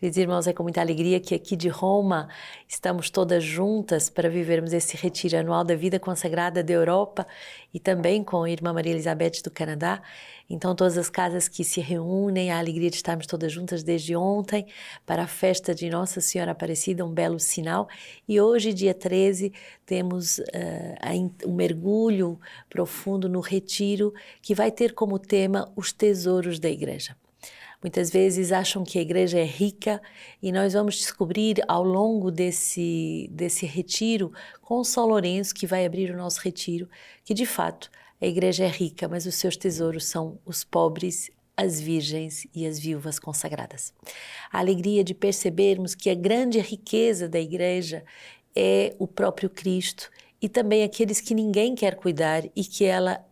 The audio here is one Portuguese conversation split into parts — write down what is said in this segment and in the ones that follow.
Queridos irmãos, é com muita alegria que aqui de Roma estamos todas juntas para vivermos esse retiro anual da vida consagrada da Europa e também com a irmã Maria Elizabeth do Canadá. Então, todas as casas que se reúnem, a alegria de estarmos todas juntas desde ontem para a festa de Nossa Senhora Aparecida, um belo sinal. E hoje, dia 13, temos uh, um mergulho profundo no retiro que vai ter como tema os tesouros da igreja. Muitas vezes acham que a igreja é rica e nós vamos descobrir ao longo desse, desse retiro com São Lourenço, que vai abrir o nosso retiro, que de fato a igreja é rica, mas os seus tesouros são os pobres, as virgens e as viúvas consagradas. A alegria de percebermos que a grande riqueza da igreja é o próprio Cristo e também aqueles que ninguém quer cuidar e que ela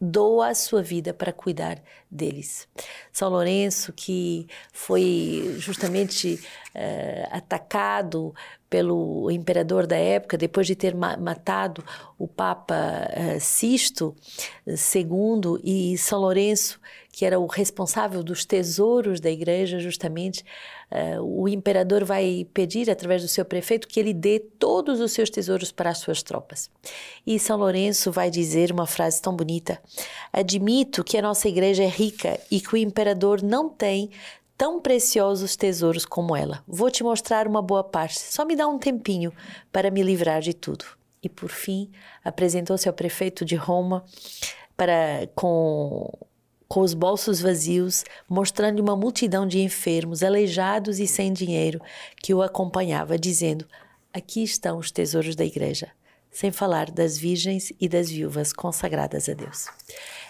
doa a sua vida para cuidar deles. São Lourenço, que foi justamente uh, atacado pelo imperador da época, depois de ter ma matado o Papa uh, Sisto II, e São Lourenço, que era o responsável dos tesouros da igreja, justamente, uh, o imperador vai pedir, através do seu prefeito, que ele dê todos os seus tesouros para as suas tropas. E São Lourenço vai dizer uma frase tão bonita: Admito que a nossa igreja é rica e que o imperador não tem tão preciosos tesouros como ela. Vou te mostrar uma boa parte, só me dá um tempinho para me livrar de tudo. E por fim, apresentou-se ao prefeito de Roma para com com os bolsos vazios, mostrando uma multidão de enfermos, aleijados e sem dinheiro que o acompanhava, dizendo: Aqui estão os tesouros da igreja, sem falar das virgens e das viúvas consagradas a Deus.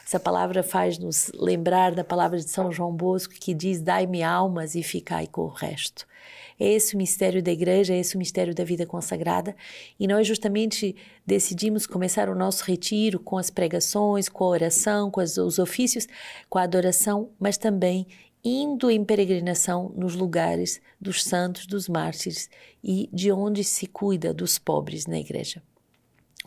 Essa palavra faz-nos lembrar da palavra de São João Bosco que diz: Dai-me almas e ficai com o resto. É esse o mistério da igreja, é esse o mistério da vida consagrada. E nós justamente decidimos começar o nosso retiro com as pregações, com a oração, com os ofícios, com a adoração, mas também indo em peregrinação nos lugares dos santos, dos mártires e de onde se cuida dos pobres na igreja.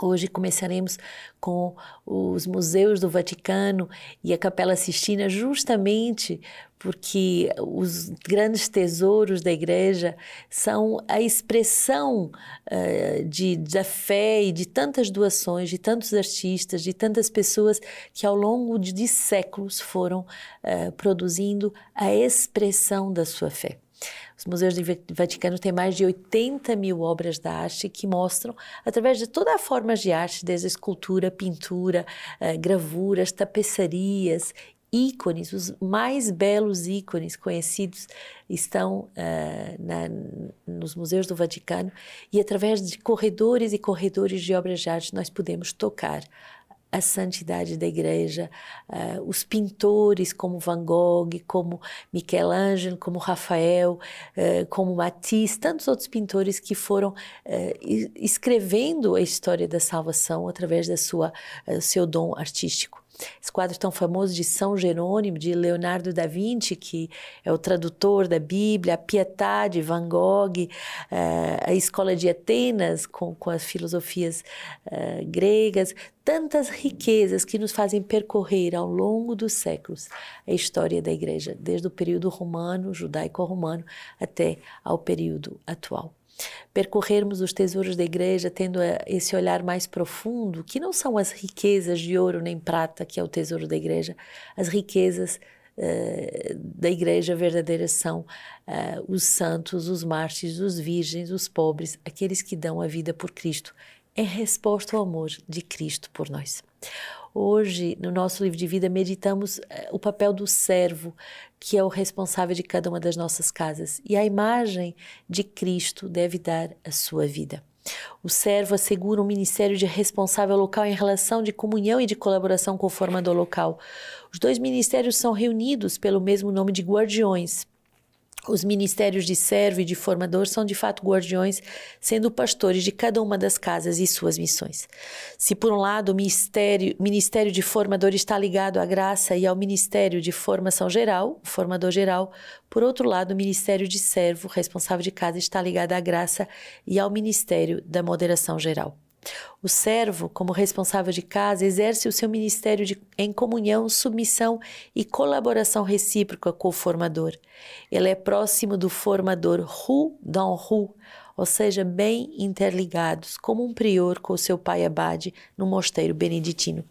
Hoje começaremos com os museus do Vaticano e a Capela Sistina, justamente porque os grandes tesouros da igreja são a expressão uh, de, da fé e de tantas doações, de tantos artistas, de tantas pessoas que ao longo de, de séculos foram uh, produzindo a expressão da sua fé. Os museus do Vaticano têm mais de 80 mil obras de arte que mostram, através de toda a forma de arte, desde escultura, pintura, uh, gravuras, tapeçarias, ícones, os mais belos ícones conhecidos estão uh, na, nos museus do Vaticano e através de corredores e corredores de obras de arte nós podemos tocar a santidade da igreja, uh, os pintores como Van Gogh, como Michelangelo, como Rafael, uh, como Matisse, tantos outros pintores que foram uh, escrevendo a história da salvação através da sua seu dom artístico. Esse quadro tão famoso de São Jerônimo, de Leonardo da Vinci, que é o tradutor da Bíblia, a Pietà de Van Gogh, eh, a Escola de Atenas, com, com as filosofias uh, gregas, tantas riquezas que nos fazem percorrer ao longo dos séculos a história da Igreja, desde o período romano, judaico-romano, até ao período atual percorrermos os tesouros da igreja tendo esse olhar mais profundo, que não são as riquezas de ouro nem prata, que é o tesouro da igreja, as riquezas uh, da igreja verdadeira são uh, os santos, os mártires, os virgens, os pobres, aqueles que dão a vida por Cristo, em resposta ao amor de Cristo por nós. Hoje, no nosso livro de vida, meditamos eh, o papel do servo, que é o responsável de cada uma das nossas casas, e a imagem de Cristo deve dar a sua vida. O servo assegura um ministério de responsável local em relação de comunhão e de colaboração com o formador local. Os dois ministérios são reunidos pelo mesmo nome de guardiões, os ministérios de servo e de formador são de fato guardiões, sendo pastores de cada uma das casas e suas missões. Se por um lado o ministério, ministério de formador está ligado à graça e ao ministério de formação geral, formador geral, por outro lado o ministério de servo, responsável de casa, está ligado à graça e ao ministério da moderação geral. O servo, como responsável de casa, exerce o seu ministério de, em comunhão, submissão e colaboração recíproca com o formador. Ele é próximo do formador ru dans ru, ou seja, bem interligados, como um prior com o seu pai abade no mosteiro beneditino.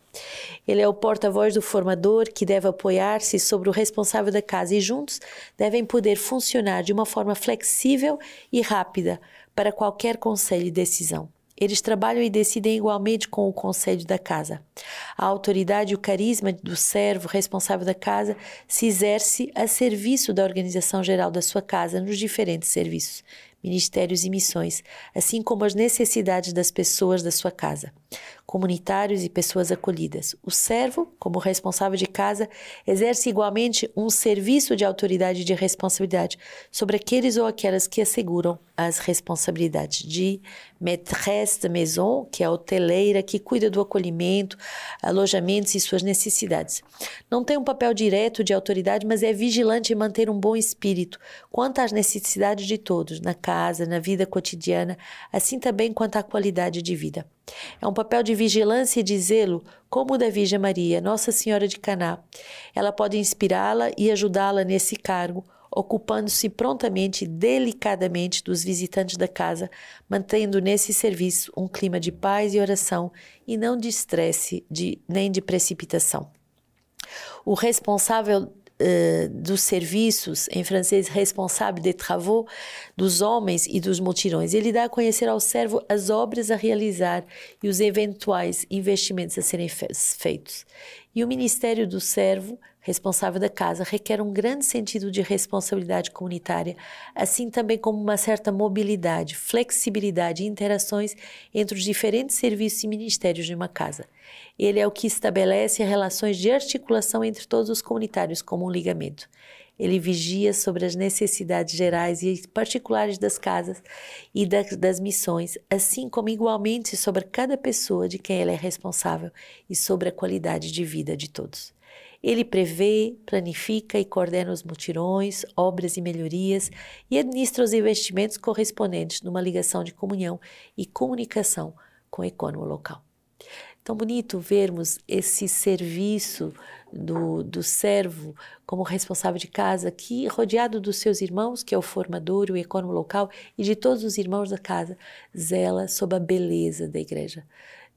Ele é o porta-voz do formador que deve apoiar-se sobre o responsável da casa e juntos devem poder funcionar de uma forma flexível e rápida para qualquer conselho e decisão. Eles trabalham e decidem igualmente com o conselho da casa. A autoridade e o carisma do servo responsável da casa se exerce a serviço da organização geral da sua casa nos diferentes serviços, ministérios e missões, assim como as necessidades das pessoas da sua casa, comunitários e pessoas acolhidas. O servo, como responsável de casa, exerce igualmente um serviço de autoridade e de responsabilidade sobre aqueles ou aquelas que asseguram as responsabilidades de maîtresse de maison, que é a hoteleira que cuida do acolhimento, alojamentos e suas necessidades. Não tem um papel direto de autoridade, mas é vigilante em manter um bom espírito quanto às necessidades de todos, na casa, na vida cotidiana, assim também quanto à qualidade de vida. É um papel de vigilância e de zelo, como o da Virgem Maria, Nossa Senhora de Caná. Ela pode inspirá-la e ajudá-la nesse cargo, ocupando-se prontamente e delicadamente dos visitantes da casa, mantendo nesse serviço um clima de paz e oração e não de estresse de, nem de precipitação. O responsável uh, dos serviços, em francês, responsable des travaux, dos homens e dos multirões. Ele dá a conhecer ao servo as obras a realizar e os eventuais investimentos a serem feitos. E o ministério do servo responsável da casa requer um grande sentido de responsabilidade comunitária, assim também como uma certa mobilidade, flexibilidade e interações entre os diferentes serviços e ministérios de uma casa. Ele é o que estabelece relações de articulação entre todos os comunitários como um ligamento. Ele vigia sobre as necessidades gerais e particulares das casas e das, das missões, assim como igualmente sobre cada pessoa de quem ele é responsável e sobre a qualidade de vida de todos. Ele prevê, planifica e coordena os mutirões, obras e melhorias e administra os investimentos correspondentes numa ligação de comunhão e comunicação com o econômico local. Tão bonito vermos esse serviço do, do servo como responsável de casa aqui, rodeado dos seus irmãos, que é o formador, o econômico local, e de todos os irmãos da casa, zela sob a beleza da igreja.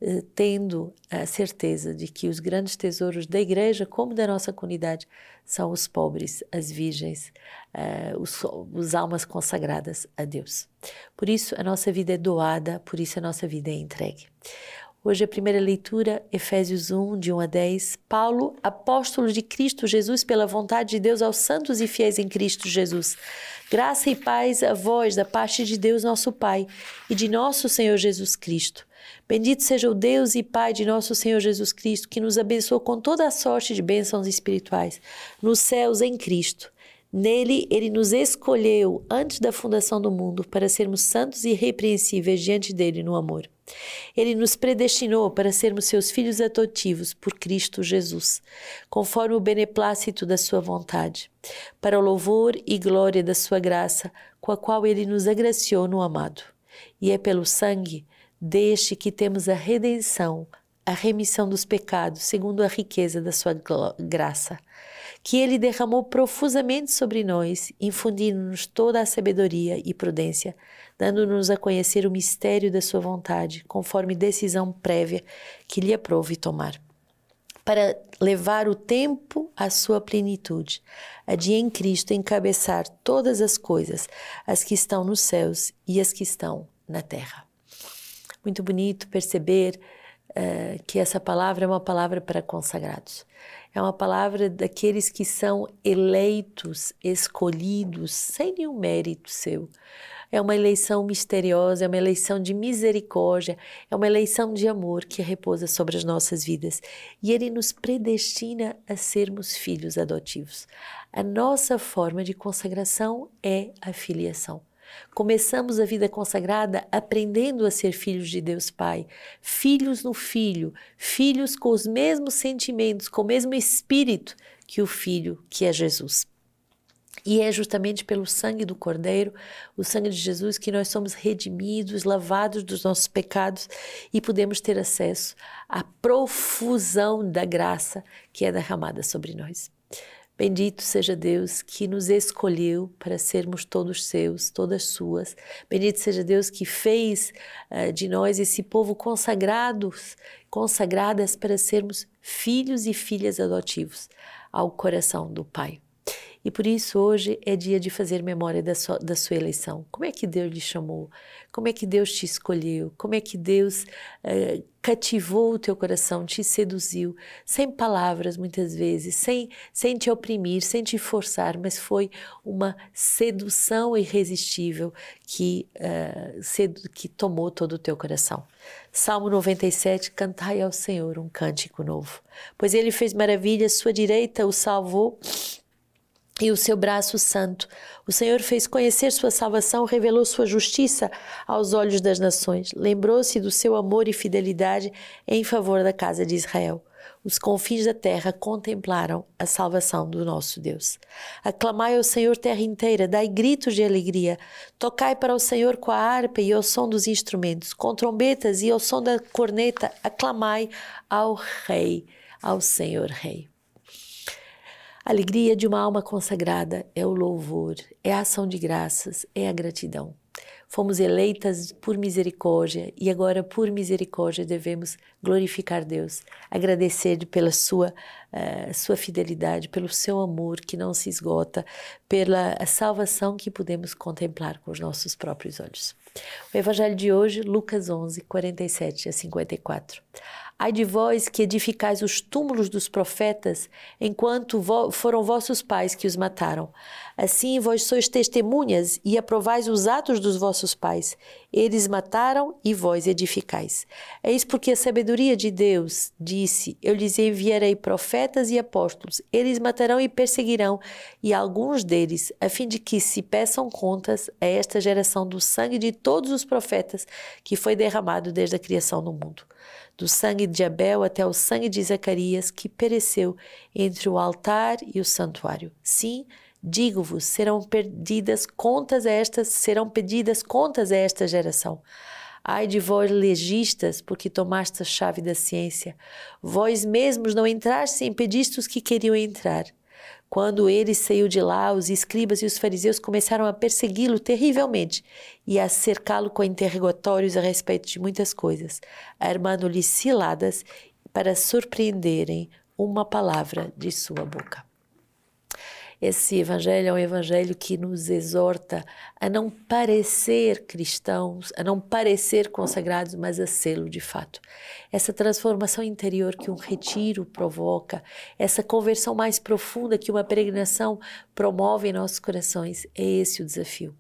Eh, tendo a certeza de que os grandes tesouros da igreja, como da nossa comunidade, são os pobres, as virgens, uh, os, os almas consagradas a Deus. Por isso, a nossa vida é doada, por isso, a nossa vida é entregue. Hoje a primeira leitura, Efésios 1, de 1 a 10. Paulo, apóstolo de Cristo Jesus, pela vontade de Deus aos santos e fiéis em Cristo Jesus. Graça e paz a vós, da parte de Deus nosso Pai e de nosso Senhor Jesus Cristo. Bendito seja o Deus e Pai de nosso Senhor Jesus Cristo, que nos abençoou com toda a sorte de bênçãos espirituais nos céus em Cristo. Nele, ele nos escolheu antes da fundação do mundo para sermos santos e irrepreensíveis diante dele no amor. Ele nos predestinou para sermos seus filhos adotivos por Cristo Jesus, conforme o beneplácito da sua vontade, para o louvor e glória da sua graça, com a qual ele nos agraciou no amado. E é pelo sangue Deixe que temos a redenção, a remissão dos pecados, segundo a riqueza da sua graça, que ele derramou profusamente sobre nós, infundindo-nos toda a sabedoria e prudência, dando-nos a conhecer o mistério da sua vontade, conforme decisão prévia que lhe aprove tomar. Para levar o tempo à sua plenitude, a de em Cristo encabeçar todas as coisas, as que estão nos céus e as que estão na terra. Muito bonito perceber uh, que essa palavra é uma palavra para consagrados. É uma palavra daqueles que são eleitos, escolhidos, sem nenhum mérito seu. É uma eleição misteriosa, é uma eleição de misericórdia, é uma eleição de amor que repousa sobre as nossas vidas. E Ele nos predestina a sermos filhos adotivos. A nossa forma de consagração é a filiação. Começamos a vida consagrada aprendendo a ser filhos de Deus Pai, filhos no Filho, filhos com os mesmos sentimentos, com o mesmo espírito que o Filho, que é Jesus. E é justamente pelo sangue do Cordeiro, o sangue de Jesus, que nós somos redimidos, lavados dos nossos pecados e podemos ter acesso à profusão da graça que é derramada sobre nós. Bendito seja Deus que nos escolheu para sermos todos seus, todas suas. Bendito seja Deus que fez uh, de nós esse povo consagrados, consagradas para sermos filhos e filhas adotivos ao coração do Pai. E por isso hoje é dia de fazer memória da sua, da sua eleição. Como é que Deus lhe chamou? Como é que Deus te escolheu? Como é que Deus uh, cativou o teu coração, te seduziu? Sem palavras, muitas vezes, sem, sem te oprimir, sem te forçar, mas foi uma sedução irresistível que, uh, sedu que tomou todo o teu coração. Salmo 97, cantai ao Senhor um cântico novo. Pois ele fez maravilhas, sua direita o salvou e o seu braço santo. O Senhor fez conhecer sua salvação, revelou sua justiça aos olhos das nações. Lembrou-se do seu amor e fidelidade em favor da casa de Israel. Os confins da terra contemplaram a salvação do nosso Deus. Aclamai ao Senhor terra inteira, dai gritos de alegria. Tocai para o Senhor com a harpa e ao som dos instrumentos, com trombetas e ao som da corneta, aclamai ao Rei, ao Senhor Rei. A alegria de uma alma consagrada é o louvor, é a ação de graças, é a gratidão. Fomos eleitas por misericórdia e agora, por misericórdia, devemos glorificar Deus, agradecer pela sua, uh, sua fidelidade, pelo seu amor que não se esgota, pela salvação que podemos contemplar com os nossos próprios olhos. O Evangelho de hoje, Lucas 11, 47 a 54. Ai de vós que edificais os túmulos dos profetas, enquanto vo foram vossos pais que os mataram. Assim vós sois testemunhas e aprovais os atos dos vossos pais. Eles mataram e vós edificais. Eis porque a sabedoria de Deus disse: Eu lhes enviarei profetas e apóstolos. Eles matarão e perseguirão, e alguns deles, a fim de que se peçam contas a esta geração do sangue de todos os profetas que foi derramado desde a criação do mundo do sangue de Abel até o sangue de Zacarias, que pereceu entre o altar e o santuário. Sim, digo-vos, serão perdidas contas estas, serão pedidas contas a esta geração. Ai de vós, legistas, porque tomaste a chave da ciência. Vós mesmos não entrastes e impediste os que queriam entrar. Quando ele saiu de lá, os escribas e os fariseus começaram a persegui-lo terrivelmente e a cercá-lo com interrogatórios a respeito de muitas coisas, armando-lhe ciladas para surpreenderem uma palavra de sua boca. Esse evangelho é um evangelho que nos exorta a não parecer cristãos, a não parecer consagrados, mas a sê-lo de fato. Essa transformação interior que um retiro provoca, essa conversão mais profunda que uma peregrinação promove em nossos corações, é esse o desafio.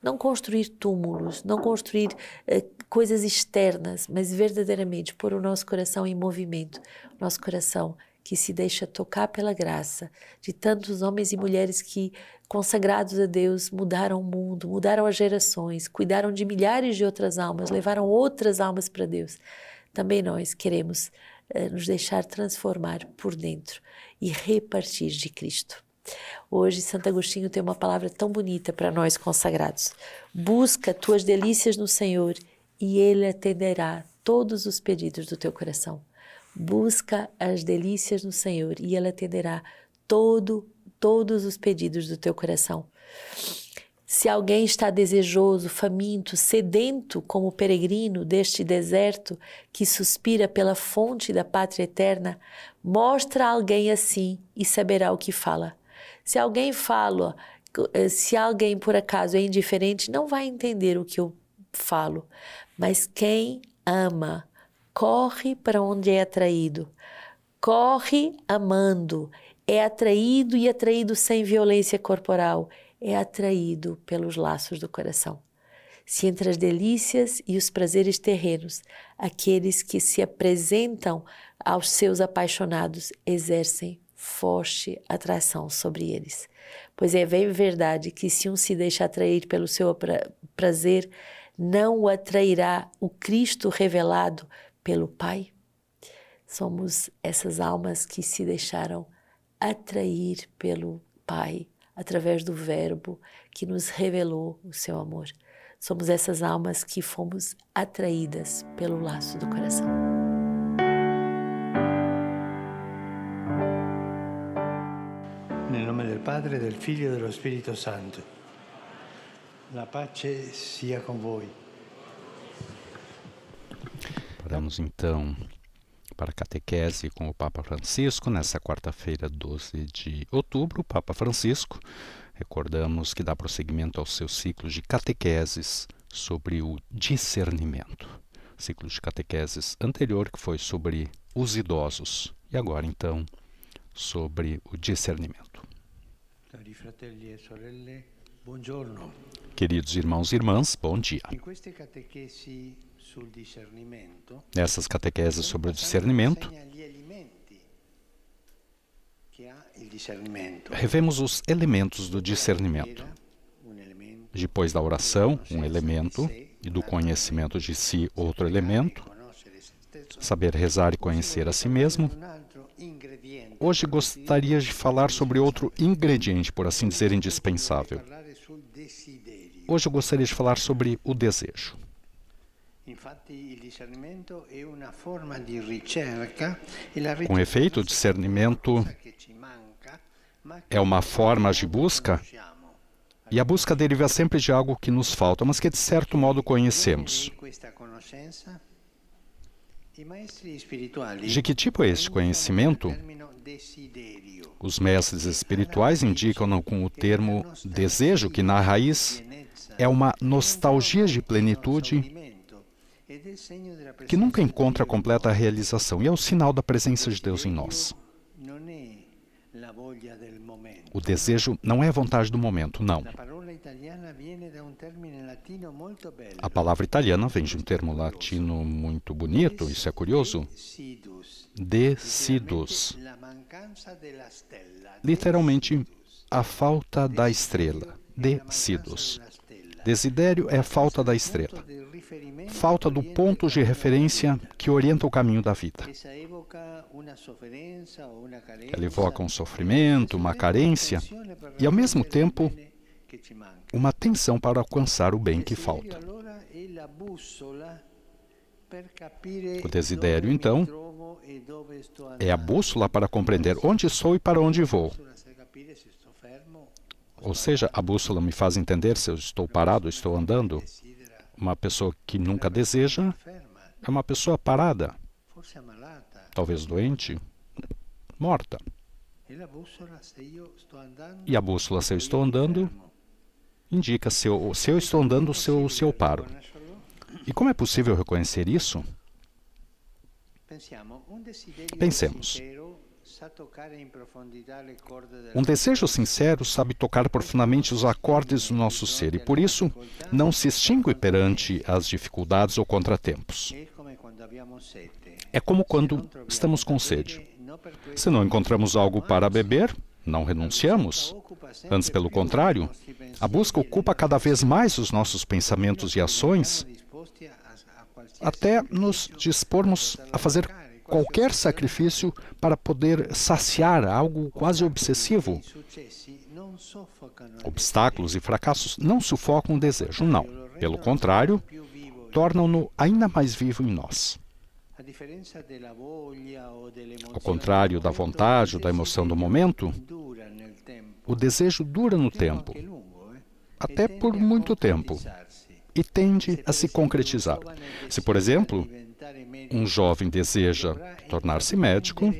Não construir túmulos, não construir eh, coisas externas, mas verdadeiramente pôr o nosso coração em movimento, nosso coração que se deixa tocar pela graça de tantos homens e mulheres que, consagrados a Deus, mudaram o mundo, mudaram as gerações, cuidaram de milhares de outras almas, levaram outras almas para Deus. Também nós queremos eh, nos deixar transformar por dentro e repartir de Cristo. Hoje, Santo Agostinho tem uma palavra tão bonita para nós consagrados. Busca tuas delícias no Senhor e Ele atenderá todos os pedidos do teu coração. Busca as delícias no Senhor e Ele atenderá todo, todos os pedidos do teu coração. Se alguém está desejoso, faminto, sedento como peregrino deste deserto que suspira pela fonte da pátria eterna, mostra a alguém assim e saberá o que fala. Se alguém fala, se alguém por acaso é indiferente, não vai entender o que eu falo. Mas quem ama corre para onde é atraído. Corre amando, é atraído e atraído sem violência corporal, é atraído pelos laços do coração. Se entre as delícias e os prazeres terrenos, aqueles que se apresentam aos seus apaixonados exercem forte atração sobre eles. Pois é bem verdade que se um se deixa atrair pelo seu pra prazer, não o atrairá o Cristo revelado pelo Pai. Somos essas almas que se deixaram atrair pelo Pai, através do Verbo que nos revelou o seu amor. Somos essas almas que fomos atraídas pelo laço do coração. Nel nome del Padre, del Figlio e dello Spirito Santo. La pace sia con voi. Paramos então para a catequese com o Papa Francisco nessa quarta-feira, 12 de outubro. O Papa Francisco, recordamos que dá prosseguimento ao seu ciclo de catequeses sobre o discernimento. Ciclo de catequeses anterior que foi sobre os idosos e agora então sobre o discernimento. Cari fratelli e sorelle, buongiorno. Queridos irmãos e irmãs, bom dia. In queste discernimento, Nessas catequeses sobre o discernimento, revemos os elementos do discernimento. Depois da oração, um elemento, e do conhecimento de si, outro elemento, saber rezar e conhecer a si mesmo. Hoje gostaria de falar sobre outro ingrediente, por assim dizer, indispensável. Hoje eu gostaria de falar sobre o desejo. Com efeito, o discernimento é uma forma de busca? E a busca deriva sempre de algo que nos falta, mas que de certo modo conhecemos. De que tipo é este conhecimento? Os mestres espirituais indicam-no com o termo desejo, que na raiz é uma nostalgia de plenitude que nunca encontra completa realização e é o sinal da presença de Deus em nós. O desejo não é a vontade do momento, não. A palavra italiana vem de um termo latino muito bonito, isso é curioso. Decidus. Literalmente, a falta da estrela. Decidus. Desidério é a falta da estrela. Falta do ponto de referência que orienta o caminho da vida. Ela evoca um sofrimento, uma carência e, ao mesmo tempo, uma tensão para alcançar o bem que falta. O desidério, então, É a bússola para compreender onde sou e para onde vou. Ou seja, a bússola me faz entender se eu estou parado, estou andando. Uma pessoa que nunca deseja é uma pessoa parada, talvez doente, morta. e a bússola, se eu estou andando, indica se eu, se eu estou andando, se eu, se eu paro. E como é possível reconhecer isso? Pensemos. Um desejo sincero sabe tocar profundamente os acordes do nosso ser e, por isso, não se extingue perante as dificuldades ou contratempos. É como quando troviamo estamos com sede. Se não encontramos algo para beber, não renunciamos. Antes, pelo più contrário, a busca ocupa cada vez mais os nossos pensamentos e ações, até nos dispormos a fazer qualquer sacrifício para poder saciar algo quase obsessivo. Obstáculos e fracassos não sufocam o desejo, não. Pelo contrário, tornam-no ainda mais vivo em nós. Ao contrário da vontade ou da emoção do momento, o desejo dura no tempo até por muito tempo. e tende a se concretizar. Se, por exemplo, um jovem deseja tornar-se médico,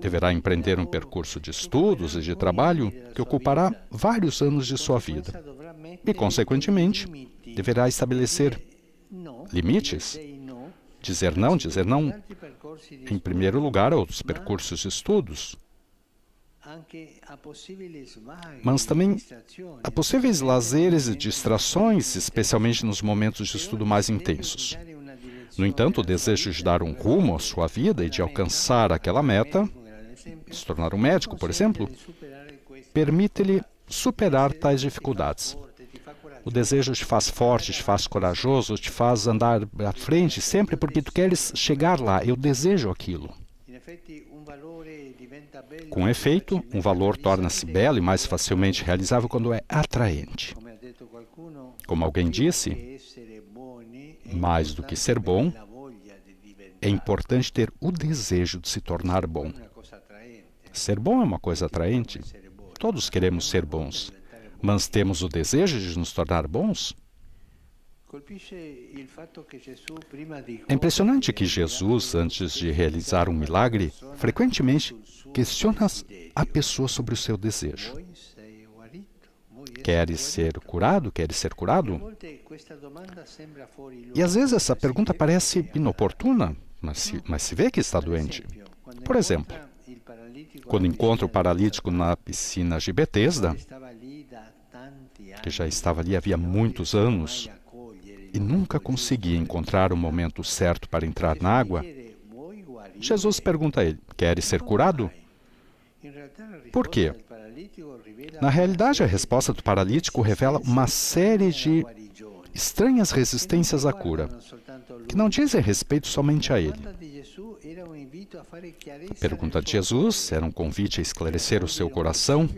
deverá empreender um percurso de estudos e de trabalho que ocupará vários anos de sua vida e, consequentemente, deverá estabelecer limites, dizer não, dizer não, em primeiro lugar, a outros percursos de estudos, mas também a possíveis lazeres e distrações, especialmente nos momentos de estudo mais intensos. No entanto, o desejo de dar um rumo à sua vida e de alcançar aquela meta, se tornar um médico, por exemplo, permite-lhe superar tais dificuldades. O desejo te faz forte, te faz corajoso, te faz andar à frente sempre porque tu queres chegar lá. Eu desejo aquilo. Com efeito, um valor torna-se belo e mais facilmente realizável quando é atraente. Como alguém disse, mais do que ser bom, é importante ter o desejo de se tornar bom. Ser bom é uma coisa atraente. Todos queremos ser bons, mas temos o desejo de nos tornar bons? É impressionante que Jesus, antes de realizar um milagre, frequentemente questiona a pessoa sobre o seu desejo. Queres ser curado? Queres ser curado? E às vezes essa pergunta parece inoportuna, mas se, mas se vê que está doente. Por exemplo, quando encontra o paralítico na piscina de Betesda, que já estava ali havia muitos anos, e nunca conseguia encontrar o momento certo para entrar na água, Jesus pergunta a ele: Queres ser curado? Por quê? Na realidade, a resposta do paralítico revela uma série de estranhas resistências à cura, que não dizem respeito somente a ele. A pergunta de Jesus era um convite a esclarecer o seu coração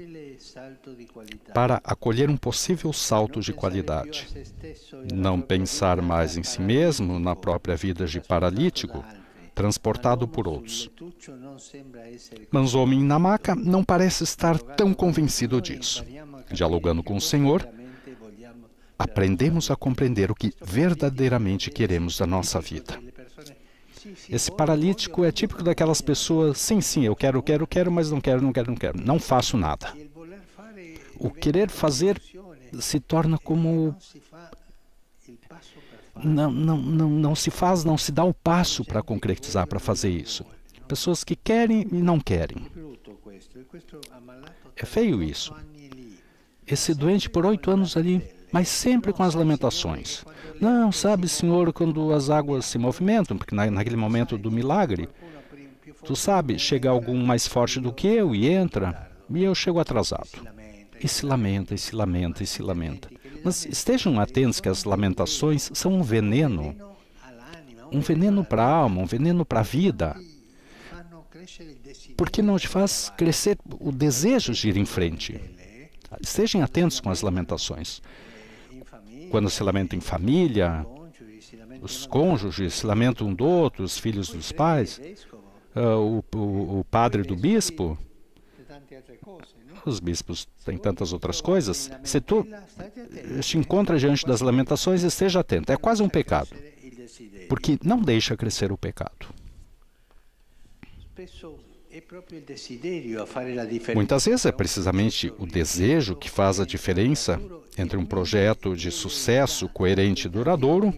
para acolher um possível salto de qualidade. Não pensar mais em si mesmo, na própria vida de paralítico, transportado por outros. Mas o homem na maca não parece estar tão convencido disso. Dialogando com o Senhor, aprendemos a compreender o que verdadeiramente queremos da nossa vida. Esse paralítico é típico daquelas pessoas, sim, sim, eu quero, quero, quero, mas não quero, não quero, não quero. Não faço nada. O querer fazer se torna como não, não, não, não se faz, não se dá o passo para concretizar, para fazer isso. Pessoas que querem e não querem. É feio isso. Esse doente por oito anos ali, mas sempre com as lamentações. Não, sabe, Senhor, quando as águas se movimentam, porque na, naquele momento do milagre, tu sabe, chega algum mais forte do que eu e entra, e eu chego atrasado. E se lamenta, e se lamenta, e se lamenta. Mas estejam atentos que as lamentações são um veneno, um veneno para a alma, um veneno para a vida, porque não te faz crescer o desejo de ir em frente. Estejam atentos com as lamentações. Quando se lamenta em família, os cônjuges se lamentam um do outro, os filhos dos pais, uh, o, o, o padre do bispo, os bispos têm tantas outras coisas. Se tu te encontra diante das lamentações, esteja atento. É quase um pecado, porque não deixa crescer o pecado. Muitas vezes é precisamente o desejo que faz a diferença entre um projeto de sucesso coerente e duradouro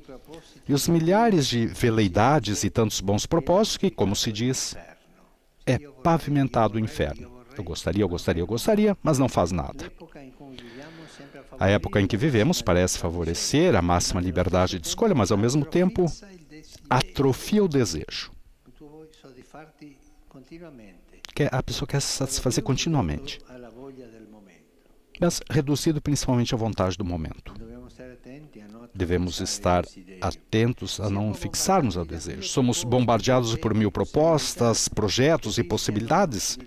e os milhares de veleidades e tantos bons propósitos que, como se diz, é pavimentado o inferno. Eu gostaria, eu gostaria, eu gostaria, mas não faz nada. A época em que vivemos parece favorecer a máxima liberdade de escolha, mas ao mesmo tempo atrofia o desejo. Que a pessoa quer se satisfazer continuamente, mas reduzido principalmente à vontade do momento. Devemos estar atentos a não fixarmos ao desejo. Somos bombardeados por mil propostas, projetos e possibilidades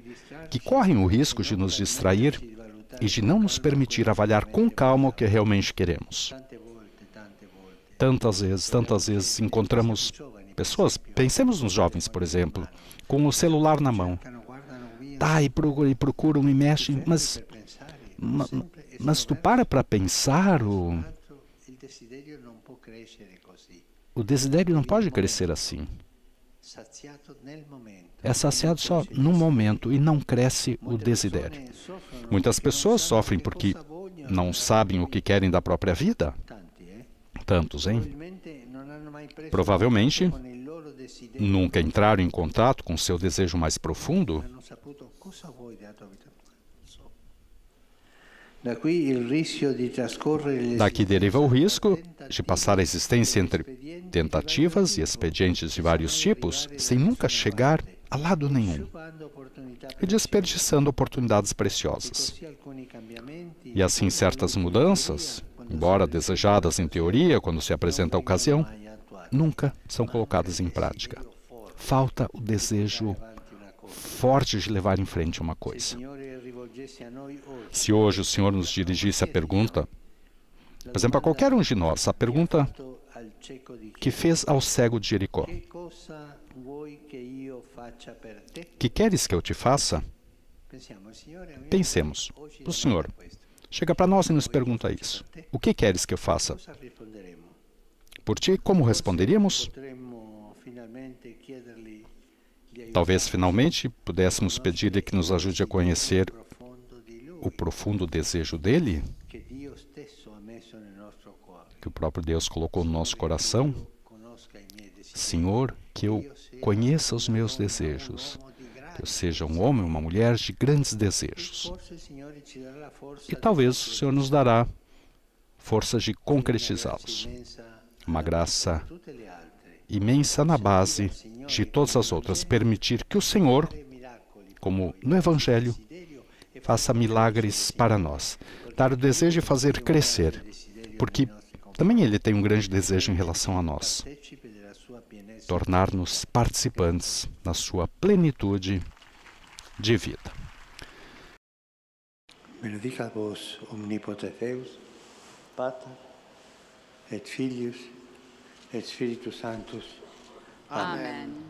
que correm o risco de nos distrair e de não nos permitir avaliar com calma o que realmente queremos. Tantas vezes, tantas vezes encontramos pessoas, pensemos nos jovens, por exemplo, com o celular na mão. Tá, e procuram, e mexem, mas, mas, mas tu para para pensar, o, o desidério não pode crescer assim é saciado só no momento e não cresce o desidério. Muitas pessoas sofrem porque não sabem o que querem da própria vida. Tantos, hein? Provavelmente nunca entraram em contato com seu desejo mais profundo. Daqui deriva o risco de passar a existência entre tentativas e expedientes de vários tipos sem nunca chegar a lado nenhum e desperdiçando oportunidades preciosas. E assim, certas mudanças, embora desejadas em teoria quando se apresenta a ocasião, nunca são colocadas em prática. Falta o desejo forte de levar em frente uma coisa. Se hoje o Senhor nos dirigisse a pergunta, por exemplo, a qualquer um de nós, a pergunta que fez ao cego de Jericó: Que queres que eu te faça? Pensemos, o Senhor chega para nós e nos pergunta isso: O que queres que eu faça? Por ti, como responderíamos? Talvez finalmente pudéssemos pedir-lhe que nos ajude a conhecer o profundo desejo dele, que o próprio Deus colocou no nosso coração. Senhor, que eu conheça os meus desejos, que eu seja um homem, uma mulher de grandes desejos. E talvez o Senhor nos dará força de concretizá-los. Uma graça imensa na base de todas as outras. Permitir que o Senhor, como no Evangelho, faça milagres para nós. Dar o desejo de fazer crescer, porque também Ele tem um grande desejo em relação a nós. Tornar-nos participantes na sua plenitude de vida. Benedicat vos omnipotens Deus, Pater et Filius et Spiritus Sanctus. Amen.